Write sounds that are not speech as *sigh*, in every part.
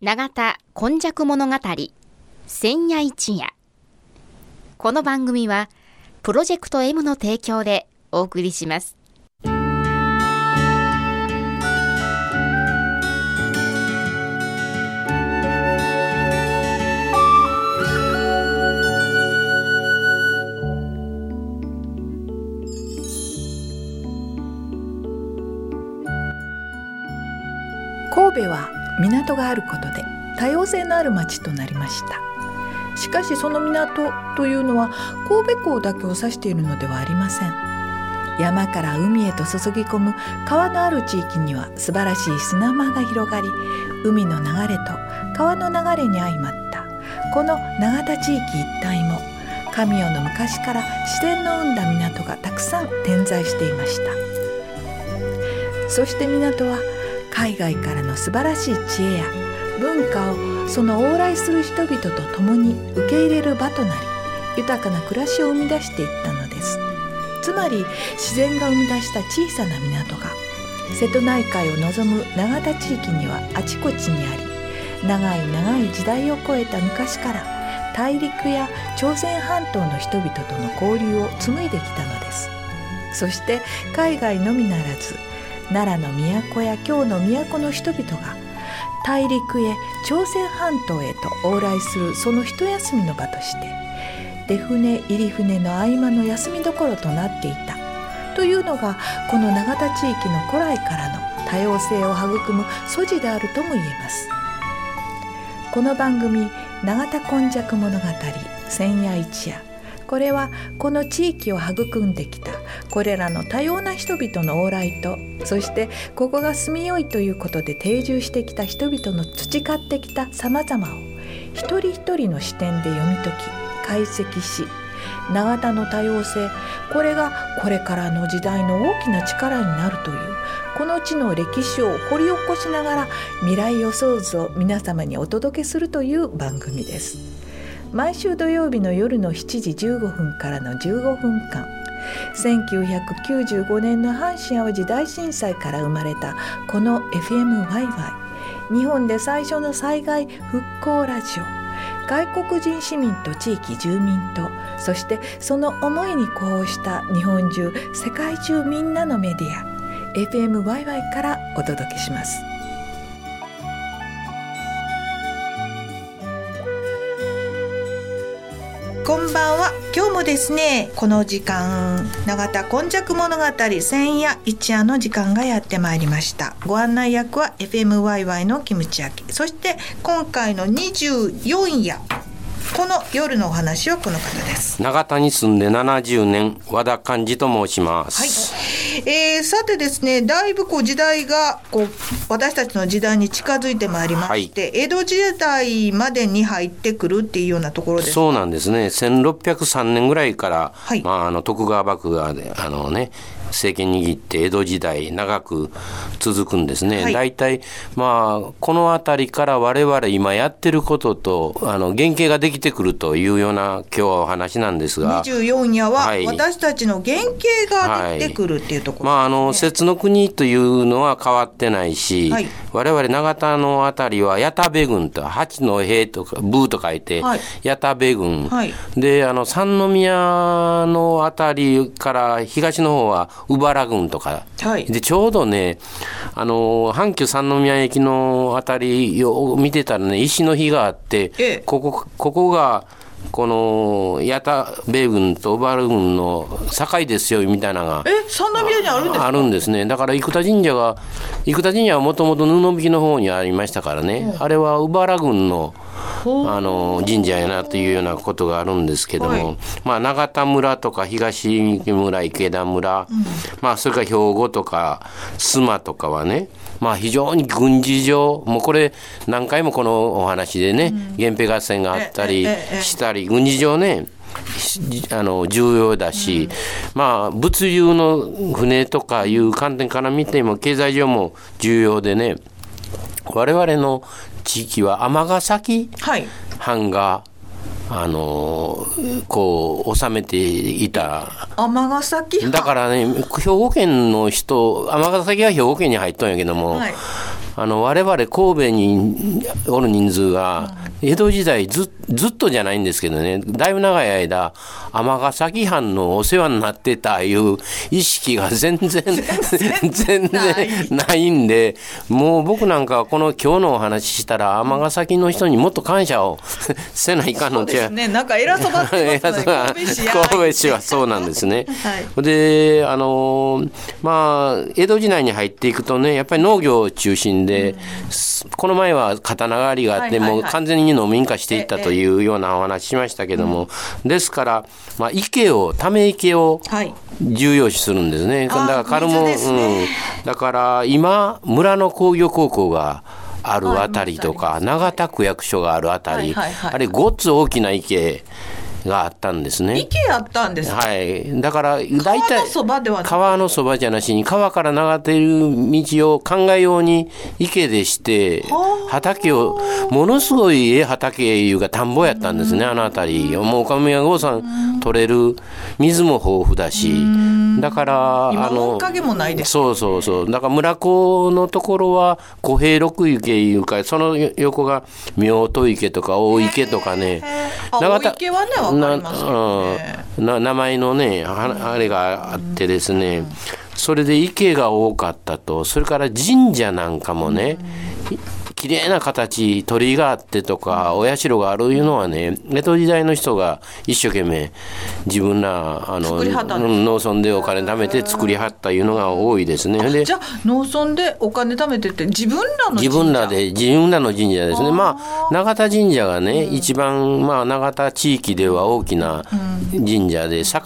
永田今昔物語千夜一夜。この番組はプロジェクト M の提供でお送りします。神戸は港があることで多様性のある町となりました。しかしその港というのは神戸港だけを指しているのではありません。山から海へと注ぎ込む川のある地域には素晴らしい砂間が広がり海の流れと川の流れに相まったこの永田地域一帯も神代の昔から自然の生んだ港がたくさん点在していました。そして港は海外からの素晴らしい知恵や文化をその往来する人々と共に受け入れる場となり豊かな暮らしを生み出していったのです。つまり自然が生み出した小さな港が瀬戸内海を望む永田地域にはあちこちにあり長い長い時代を超えた昔から大陸や朝鮮半島の人々との交流を紡いできたのです。そして海外のみならず奈良の都や京の都の人々が大陸へ朝鮮半島へと往来するその一休みの場として出船入り船の合間の休みどころとなっていた。というのがこの永田地域の古来からの多様性を育む素地であるとも言えます。この番組「永田今昔物語千夜一夜」これはこの地域を育んできたこれらの多様な人々の往来とそしてここが住みよいということで定住してきた人々の培ってきたさまざまを一人一人の視点で読み解き解析し永田の多様性これがこれからの時代の大きな力になるというこの地の歴史を掘り起こしながら未来予想図を皆様にお届けするという番組です。毎週土曜日の夜の7時15分からの15分間。1995年の阪神・淡路大震災から生まれたこの FMYY 日本で最初の災害復興ラジオ。外国人市民と地域住民とそしてその思いに呼応した日本中世界中みんなのメディア。FMYY からお届けします。こんばんは。今日もですねこの時間永田今昔物語千夜一夜の時間がやってまいりました。ご案内役は FMYY のキムチ焼きそして今回の24夜この夜のお話はこの方です。永田に住んで70年和田寛治と申します、はいえー、さてですねだいぶこう時代がこう私たちの時代に近づいてまいりまして、はい、江戸時代までに入ってくるっていうようなところです。そうなんですね。1603年ぐらいから、はい、まあ、あの徳川幕府があのね政権握って江戸時代長く続くんですね、はい、大体まあこの辺りから我々今やってることとあの原型ができてくるというような今日はお話なんですが。24夜は私たちの原型ができてくるっていうところ、ね。はい、まああの摂の国というのは変わってないし、はい、我々長田の辺りは矢田部軍と八の兵とか部と書いて、矢田部軍、であの三宮の辺りから東の方は鵜原郡とか、はい、でちょうどねあの阪急三宮駅の辺りを見てたらね石の日があって、ええ、ここここがこの八田米軍と小原軍の境ですよみたいなのがえ三宮にあるんですあるんですね。だから生田神社が生田神社はもともと布引きの方にありましたからね、うん、あれは小原軍のあの神社やなというようなことがあるんですけども、はい、まあ、永田村とか東村池田村、うん、まあ、それから兵庫とか須磨とかはねまあ、非常に軍事上もうこれ何回もこのお話でね、うん、源平合戦があったりしたり軍事上ねあの重要だし、うん、まあ物流の船とかいう観点から見ても経済上も重要でね我々の地域は尼崎藩が、あのこう治めていた。尼崎だからね兵庫県の人尼崎は兵庫県に入ったんやけども、はい、あの我々神戸におる人数が江戸時代ずずっとじゃないんですけどね。だいぶ長い間尼崎藩のお世話になってたいう意識が全然 *laughs* 全然ないんでもう僕なんかこの今日のお話ししたら尼崎の人にもっと感謝をせないかんのちゃうね。なんか偉そうだってますね。*laughs* 神戸市神戸市はそうなんですね、はい、であのまあ江戸時代に入っていくとねやっぱり農業中心で、うん、この前は刀狩りがあって、もう完全に農民化していったというようなお話しましたけども、ですから、まあ、池をため池を重要視するんですね、だからカルモ、ね、うん、だから今村の工業高校があるあたりとか、長田区役所があるあたり、あれごっつ大きな池があったんですね。池あったんですはい。だから大体川のそばでは。川のそばじゃなしに川から流れている道を考えように池でして畑をものすごいええ畑いうか田んぼやったんですね、あの辺り。もう岡宮郷さん取れる水も豊富だし。だからあのそうそうそう。だから村子のところは小平六池いうかその横が妙戸池とか大池とかね。長田池なねな、名前のねあれがあってですね、それで池が多かったと。それから神社なんかもね、綺麗な形鳥居があってとかお社があるいうのはね江戸時代の人が一生懸命自分らあの農村でお金貯めて作りはったいうのが多いですね。でじゃあ農村でお金貯めてって自分らの自分らで自分らの神社ですね。まあ永田神社がね、うん、一番まあ永田地域では大きな神社で境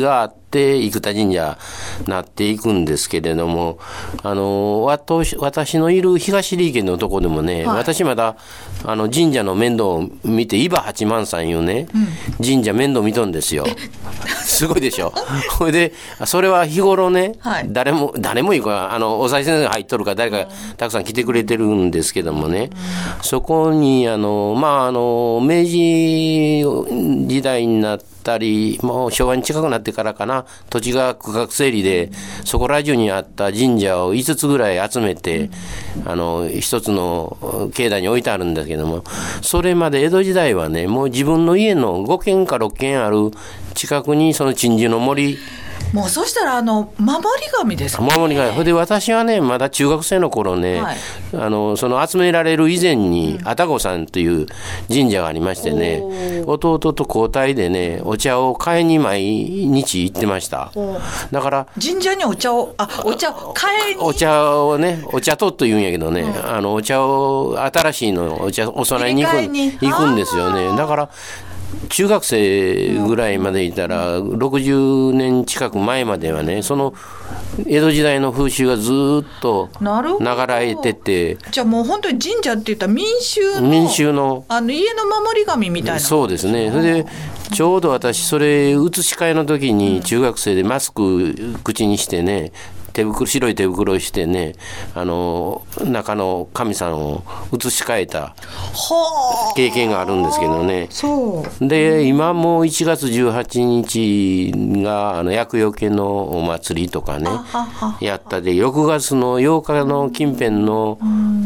があってって生田神社なっていくんですけれどもあの私のいる東利家のとこでもね、はい、私まだあの神社の面倒を見て伊庭八幡さんいうね、うん、神社面倒見とんですよ。*laughs* すごいでしょ。それでそれは日頃ね、はい、誰も誰もいいかあのお賽銭が入っとるから誰かたくさん来てくれてるんですけどもね、うん、そこにあのまああの明治時代になってったり、もう昭和に近くなってからかな、土地が区画整理で、そこら中にあった神社を5つぐらい集めて、あの、一つの境内に置いてあるんだけども、それまで江戸時代はね、もう自分の家の5軒か6軒ある近くにその鎮守の森、もうそしたらあの守り神ですか、ね、守り神。で私はねまだ中学生の頃ね、はい、あのその集められる以前に愛宕さんという神社がありましてね、弟と交代でねお茶を買いに毎日行ってました。だから神社にお茶をあお茶を買いに。お茶をねお茶とと言うんやけどね、うん、あのお茶を新しいのお茶お供えに行く行くんですよね。だから中学生ぐらいまでいたら60年近く前まではねその江戸時代の風習がずっと流れてて。じゃあもう本当に神社って言ったら民衆の民衆のあの家の守り神みたいな。そうですね。それでちょうど私それ移し替えの時に中学生でマスク口にしてね手袋白い手袋をしてねあの中の神さんを移し替えた経験があるんですけどね。で今も1月18日があの厄除けのお祭りとかねやったで6月の8日の近辺の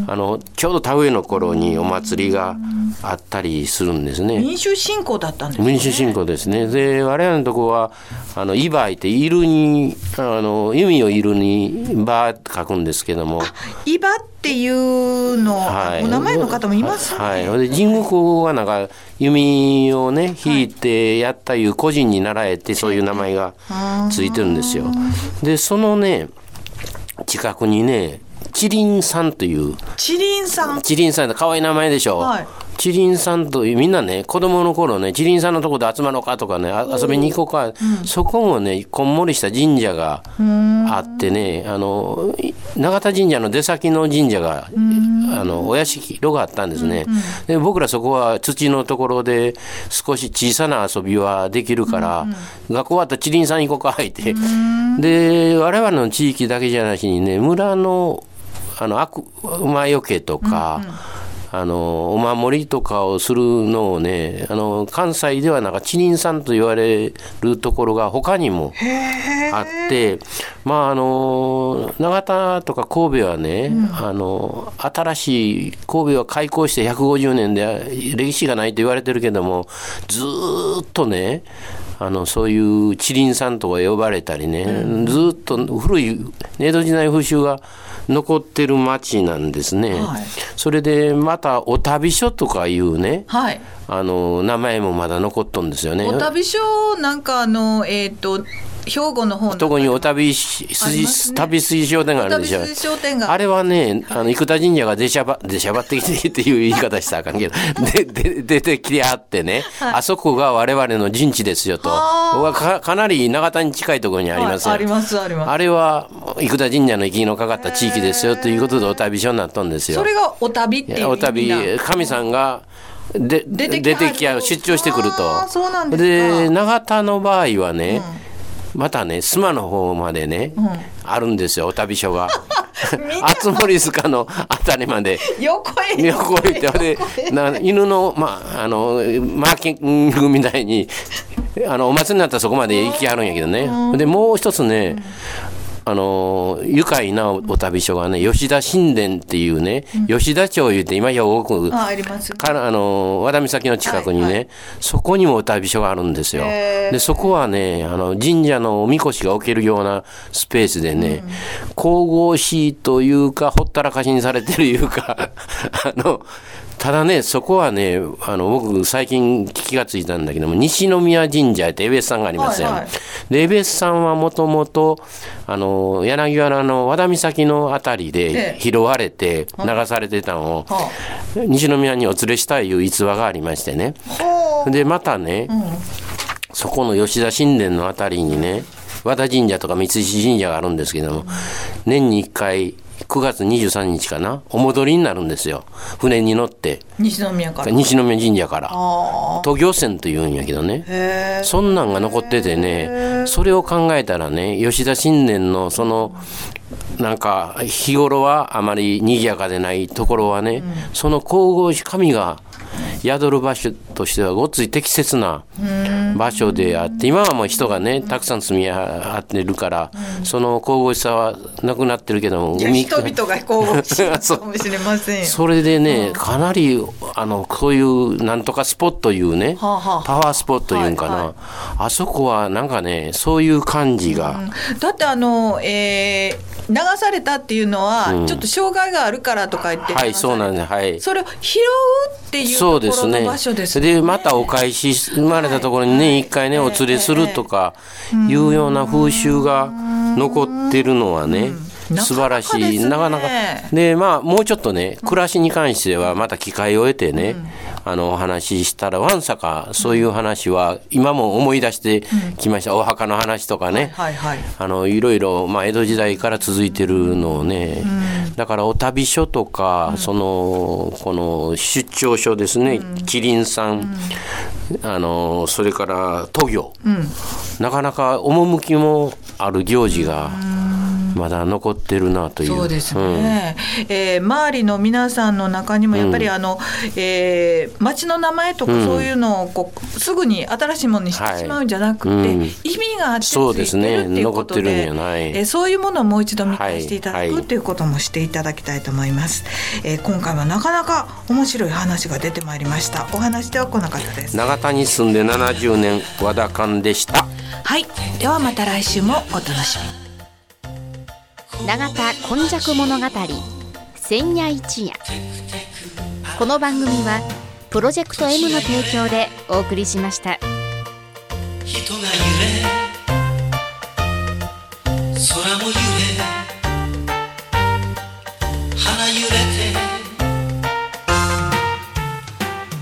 あのちょうど田植えの頃にお祭りがあったりするんですね。民衆信仰だったんですね。民衆信仰ですね。で我々のとこはあのイバイっているにあの弓をいるに「ば」書くんですけども「いば」っていうの、はい、お名前の方もいますね。はい、で神宮公がなんか弓をね引いてやったいう個人に習えてそういう名前がついてるんですよ。でそのね近くにねチリンさんという。チリンさん。チリンさんって可愛い名前でしょ、はい、チリンさんとみんなね子供の頃ねチリンさんのとこで集まろうかとかね遊びに行こうか、うん、そこもねこんもりした神社があってねあの永田神社の出先の神社があのお屋敷があったんですね、うんうん、で僕らそこは土のところで少し小さな遊びはできるから、うんうん、学校終わったらチリンさん行こうかって、で我々の地域だけじゃなしにね村のあの悪魔よけとか、うんうんあのお守りとかをするのをねあの関西ではなんか知人さんと言われるところが他にもあってまああの長田とか神戸はね、うん、あの新しい神戸は開港して150年で歴史がないと言われてるけどもずっとねあのそういう地林さんとか呼ばれたりね、うん、ずっと古い江戸時代風習が残ってる町なんですね、はい、それでまたお旅所とかいうね、はい、あの名前もまだ残っとんですよね。お旅所なんかあのえっ、ー、と兵庫の方のにお旅し、ね、旅水商店があるでしょあれはねあの生田神社が出しゃば *laughs* 出しゃばってきてっていう言い方したらあかんけど *laughs* でで出てきてあってね、はい、あそこが我々の陣地ですよと。はかかなり長田に近いところにありますよ、はい、ありますあります。あれは生田神社の息のかかった地域ですよということでお旅所になったんですよ。それがお旅っていうお旅神さんがで出てき出張してくると。で長田の場合はね、うんまたね須磨の方までね、うん、あるんですよお旅所が。*laughs* 熱森塚のあたりまで。横へ。横へ行ってでな犬の,、まあ、あのマーキングみたいにあのお祭りになったらそこまで行きはるんやけどね、うん、でもう一つね、あの愉快なお旅所がね吉田神殿っていうね、うん、吉田町いうて今や多くああります、かあの和田岬の近くにね、はいはい、そこにもお旅所があるんですよ。でそこはねあの神社のおみこしが置けるようなスペースでね、うん、神々しいというかほったらかしにされてるいうか *laughs* あのただね、そこはね、あの僕、最近気がついたんだけども、西宮神社って江別さんがありますよ。はいはい、で、江別さんはもともと、あの、柳原の和田岬のあたりで拾われて、流されてたのを、西宮にお連れしたいいう逸話がありましてね。で、またね、うん、そこの吉田神殿のあたりにね、和田神社とか三石神社があるんですけども、年に1回、9月23日かな？お戻りになるんですよ。船に乗って。西宮から。西宮神社から。東行船というんやけどね。そんなんが残っててねそれを考えたらね吉田新年のそのなんか日頃はあまり賑やかでないところはね、うん、その神々し神が宿る場所としてはごっつい適切な場所であって今はもう人がねたくさん住み合ってるから、その神々しさはなくなってるけども海人々が神々しいかもしれません *laughs* それでね、かなりあのそういうなんとかスポットいうね、パワースポットいうんかな、はいはい、あそこはなんかねそういう感じが、だってあのえー流されたっていうのは、ちょっと障害があるからとか言って、はいそうなんです。はい。それを拾うっていうところの場所ですね。でまたお返し生まれたところにね一、回ねお連れするとかいうような風習が残ってるのはね、素晴らしい。なかなかでまあもうちょっとね暮らしに関してはまた機会を得てね、あのお話ししたらわんさかそういう話は今も思い出してきました、お墓の話とかね、はいはいあのいろいろ、まあ、江戸時代から続いてるのをね、だからお旅所とか、そのこの出張所ですね、キリンさん、あのそれから都行、なかなか趣もある行事が。まだ残ってるなという。そうですね、うん、えー、周りの皆さんの中にもやっぱりあの、うん、えー、町の名前とかそういうのをこう、すぐに新しいものにしてしまうんじゃなくて、はいうん、意味があってついてるっていうことでで、ね、えー、そういうものをもう一度見返していただく、はい、ということもしていただきたいと思います、えー、今回はなかなか面白い話が出てまいりました。お話ではこんな方です。長田に住んで70年和田館でした。はい。ではまた来週もお楽しみ永田今昔物語千夜一夜。この番組はプロジェクト M の提供でお送りしました。人が揺れ空も揺れ。花揺れて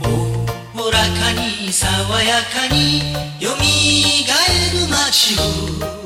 おおらかに爽やかによみがえる街を。